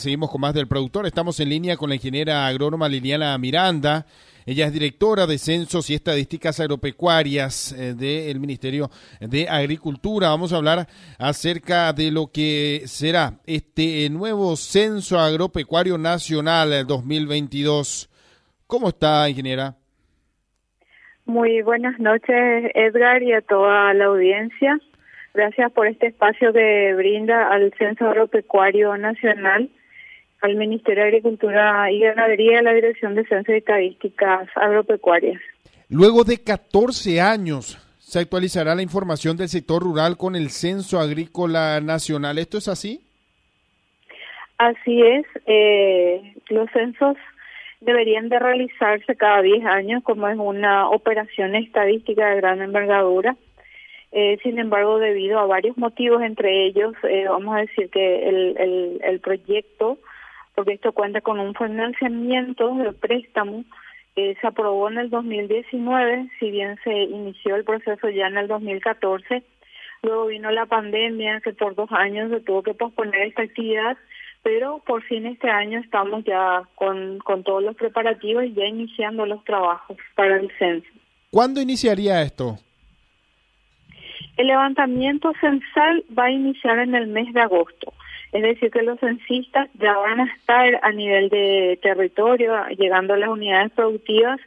Seguimos con más del productor. Estamos en línea con la ingeniera agrónoma Liliana Miranda. Ella es directora de Censos y Estadísticas Agropecuarias eh, del Ministerio de Agricultura. Vamos a hablar acerca de lo que será este nuevo Censo Agropecuario Nacional 2022. ¿Cómo está, ingeniera? Muy buenas noches, Edgar, y a toda la audiencia. Gracias por este espacio que brinda al Censo Agropecuario Nacional al Ministerio de Agricultura y Ganadería, a la Dirección de Censos y Estadísticas Agropecuarias. Luego de 14 años, se actualizará la información del sector rural con el Censo Agrícola Nacional. ¿Esto es así? Así es. Eh, los censos deberían de realizarse cada 10 años como es una operación estadística de gran envergadura. Eh, sin embargo, debido a varios motivos, entre ellos, eh, vamos a decir que el, el, el proyecto porque esto cuenta con un financiamiento de préstamo que se aprobó en el 2019, si bien se inició el proceso ya en el 2014. Luego vino la pandemia, que por dos años se tuvo que posponer esta actividad, pero por fin este año estamos ya con, con todos los preparativos y ya iniciando los trabajos para el censo. ¿Cuándo iniciaría esto? El levantamiento censal va a iniciar en el mes de agosto. Es decir, que los censistas ya van a estar a nivel de territorio, llegando a las unidades productivas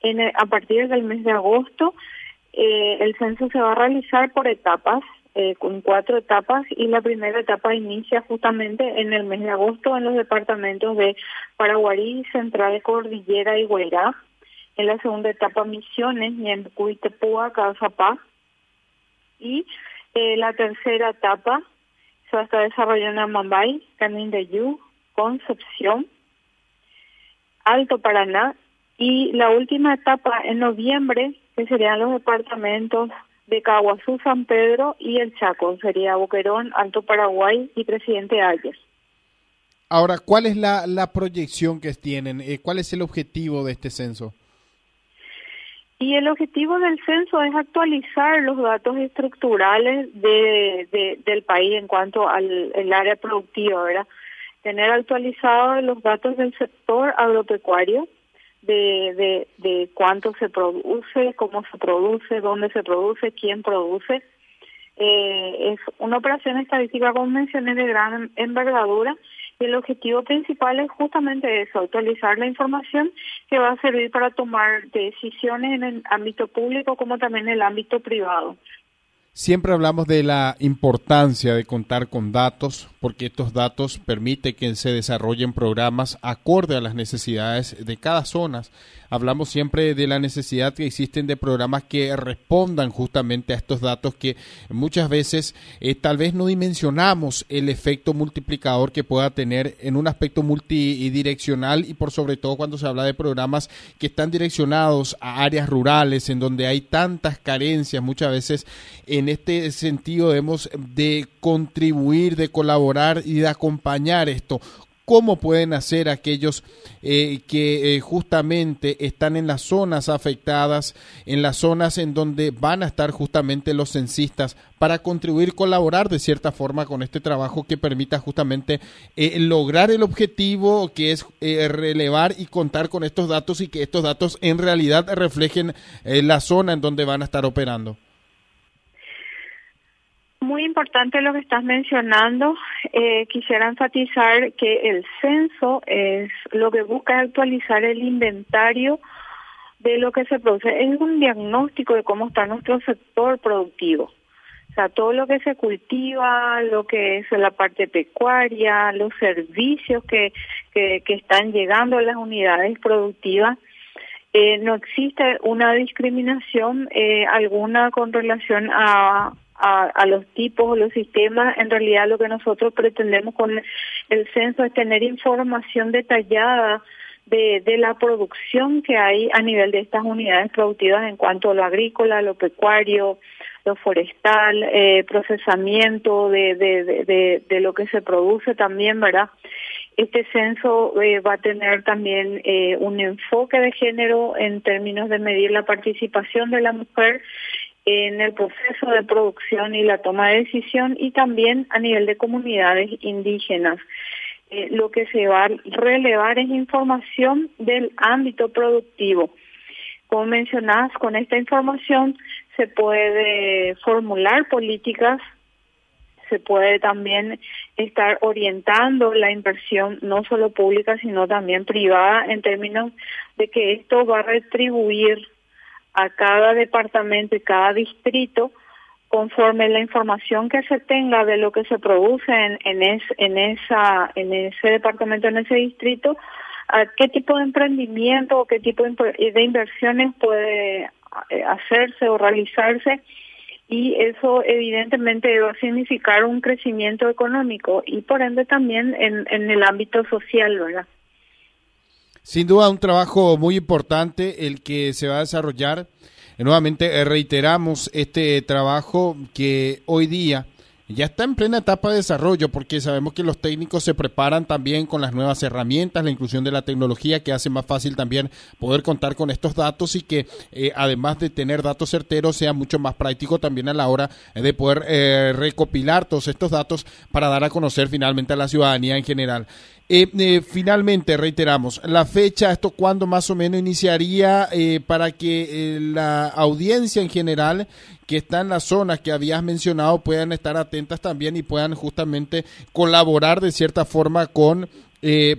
en a partir del mes de agosto. Eh, el censo se va a realizar por etapas, eh, con cuatro etapas, y la primera etapa inicia justamente en el mes de agosto en los departamentos de Paraguarí, Central, Cordillera y Huayrá. En la segunda etapa, Misiones, Ñembucú, Tepúa, Paz. Y eh, la tercera etapa se está desarrollando en Mumbai, Canindeyú, Concepción, Alto Paraná y la última etapa en noviembre, que serían los departamentos de Caguazú, San Pedro y el Chaco, sería Boquerón, Alto Paraguay y Presidente Ayers. Ahora, ¿cuál es la, la proyección que tienen? Eh, ¿Cuál es el objetivo de este censo? Y el objetivo del censo es actualizar los datos estructurales de, del país en cuanto al área productiva, ¿verdad? Tener actualizados los datos del sector agropecuario, de, de, de cuánto se produce, cómo se produce, dónde se produce, quién produce. Eh, es una operación estadística convencional de gran envergadura el objetivo principal es justamente eso, actualizar la información que va a servir para tomar decisiones en el ámbito público como también en el ámbito privado. Siempre hablamos de la importancia de contar con datos, porque estos datos permiten que se desarrollen programas acorde a las necesidades de cada zona. Hablamos siempre de la necesidad que existen de programas que respondan justamente a estos datos que muchas veces eh, tal vez no dimensionamos el efecto multiplicador que pueda tener en un aspecto multidireccional y por sobre todo cuando se habla de programas que están direccionados a áreas rurales en donde hay tantas carencias muchas veces en este sentido debemos de contribuir, de colaborar y de acompañar esto. ¿Cómo pueden hacer aquellos eh, que eh, justamente están en las zonas afectadas, en las zonas en donde van a estar justamente los censistas para contribuir, colaborar de cierta forma con este trabajo que permita justamente eh, lograr el objetivo que es relevar y contar con estos datos y que estos datos en realidad reflejen la zona en donde van a estar operando? Muy importante lo que estás mencionando. Eh, quisiera enfatizar que el censo es lo que busca actualizar el inventario de lo que se produce. Es un diagnóstico de cómo está nuestro sector productivo. O sea, todo lo que se cultiva, lo que es la parte pecuaria, los servicios que, que, están llegando a las unidades productivas. Eh, no existe una discriminación eh, alguna con relación a, a, los tipos o los sistemas, en realidad lo que nosotros pretendemos con el censo es tener información detallada de, de la producción que hay a nivel de estas unidades productivas en cuanto a lo agrícola, lo pecuario, lo forestal, eh, procesamiento de, lo que se produce también, ¿verdad? Este censo eh, va a tener también eh, un enfoque de género en términos de medir la participación de la mujer en el proceso de producción y la toma de decisión y también a nivel de comunidades indígenas. eh, lo que se va a relevar es información del ámbito productivo. Como mencionás, con esta información se puede formular políticas, se puede también estar orientando la inversión no solo pública, sino también privada, en términos de que esto va a retribuir a cada departamento y cada distrito conforme la información que se tenga de lo que se produce en, en, en, esa, en ese departamento, en ese distrito, a qué tipo de emprendimiento o qué tipo de inversiones puede eh, hacerse o realizarse y eso evidentemente va a significar un crecimiento económico y por ende también en, en el ámbito social, ¿verdad? Sin duda un trabajo muy importante el que se va a desarrollar nuevamente eh, reiteramos este trabajo que hoy día ya está en plena etapa de desarrollo porque sabemos que los técnicos se preparan también con las nuevas herramientas, la inclusión de la tecnología que hace más fácil también poder contar con estos datos y que eh, además de tener datos certeros sea mucho más práctico también a la hora de poder eh, recopilar todos estos datos para dar a conocer finalmente a la ciudadanía en general. Eh, eh, finalmente, reiteramos, la fecha, esto cuándo más o menos iniciaría eh, para que la audiencia en general que está en las zonas que habías mencionado puedan estar atentas también y puedan justamente colaborar de cierta forma con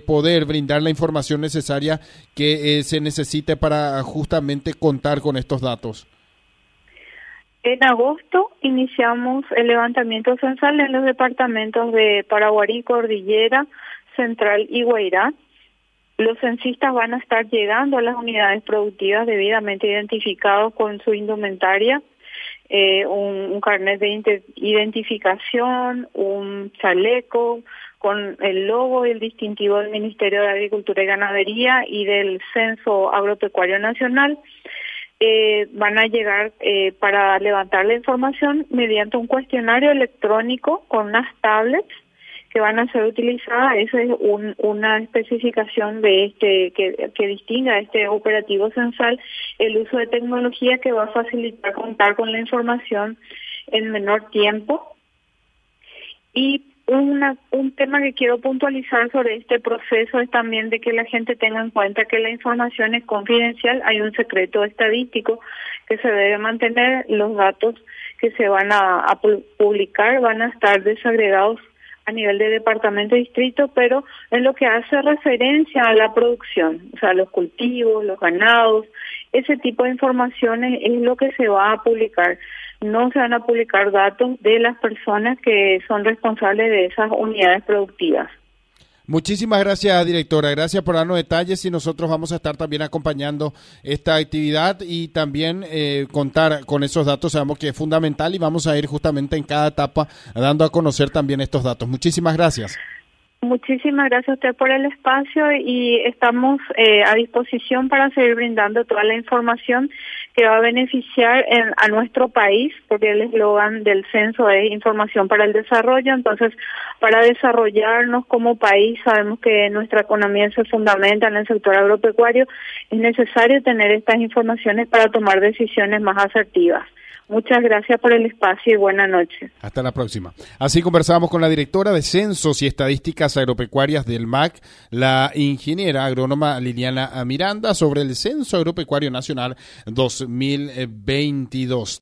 poder brindar la información necesaria que se necesite para justamente contar con estos datos. En agosto iniciamos el levantamiento censal en los departamentos de Paraguarí, Cordillera, Central y Guairá. Los censistas van a estar llegando a las unidades productivas debidamente identificados con su indumentaria, eh, un, carnet de identificación, un chaleco con el logo y el distintivo del Ministerio de Agricultura y Ganadería y del Censo Agropecuario Nacional. Eh, van a llegar eh, para levantar la información mediante un cuestionario electrónico con unas tablets que van a ser utilizadas, esa es una especificación de este que, que distinga este operativo censal, el uso de tecnología que va a facilitar contar con la información en menor tiempo. Y una, un tema que quiero puntualizar sobre este proceso es también de que la gente tenga en cuenta que la información es confidencial, hay un secreto estadístico que se debe mantener, los datos que se van a publicar van a estar desagregados a nivel de departamento y distrito, pero en lo que hace referencia a la producción, o sea, los cultivos, los ganados, ese tipo de informaciones es lo que se va a publicar. No se van a publicar datos de las personas que son responsables de esas unidades productivas. Muchísimas gracias, directora. Gracias por darnos detalles y nosotros vamos a estar también acompañando esta actividad y también eh, contar con esos datos. Sabemos que es fundamental y vamos a ir justamente en cada etapa dando a conocer también estos datos. Muchísimas gracias. Muchísimas gracias a usted por el espacio y estamos eh, a disposición para seguir brindando toda la información que va a beneficiar a nuestro país, porque el eslogan del censo es información para el desarrollo. Entonces, para desarrollarnos como país, sabemos que nuestra economía se fundamenta en el sector agropecuario, es necesario tener estas informaciones para tomar decisiones más asertivas. Muchas gracias por el espacio y buenas noches. Hasta la próxima. Así conversamos con la directora de Censos y Estadísticas Agropecuarias del MAC, la ingeniera agrónoma Liliana Miranda, sobre el Censo Agropecuario Nacional 2022.